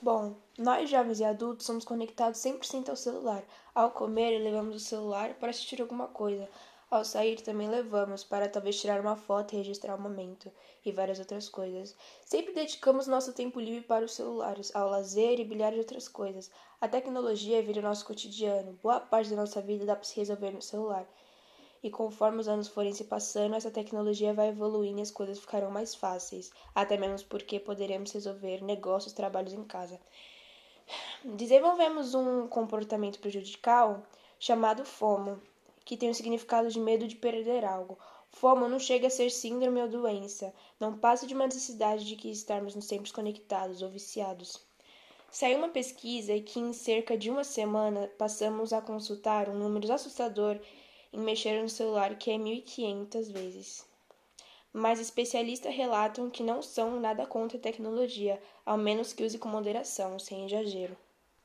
Bom, nós jovens e adultos somos conectados 100% ao celular. Ao comer, levamos o celular para assistir alguma coisa. Ao sair, também levamos para talvez tirar uma foto e registrar o momento, e várias outras coisas. Sempre dedicamos nosso tempo livre para os celulares, ao lazer e bilhar de outras coisas. A tecnologia vira o nosso cotidiano. Boa parte da nossa vida dá para se resolver no celular. E conforme os anos forem se passando, essa tecnologia vai evoluindo e as coisas ficarão mais fáceis, até mesmo porque poderemos resolver negócios, trabalhos em casa. Desenvolvemos um comportamento prejudicial chamado FOMO, que tem o significado de medo de perder algo. FOMO não chega a ser síndrome ou doença, não passa de uma necessidade de que estarmos sempre conectados ou viciados. Saiu uma pesquisa que em cerca de uma semana passamos a consultar um número assustador em mexer no celular, que é 1.500 vezes. Mas especialistas relatam que não são nada contra a tecnologia, ao menos que use com moderação, sem exagero.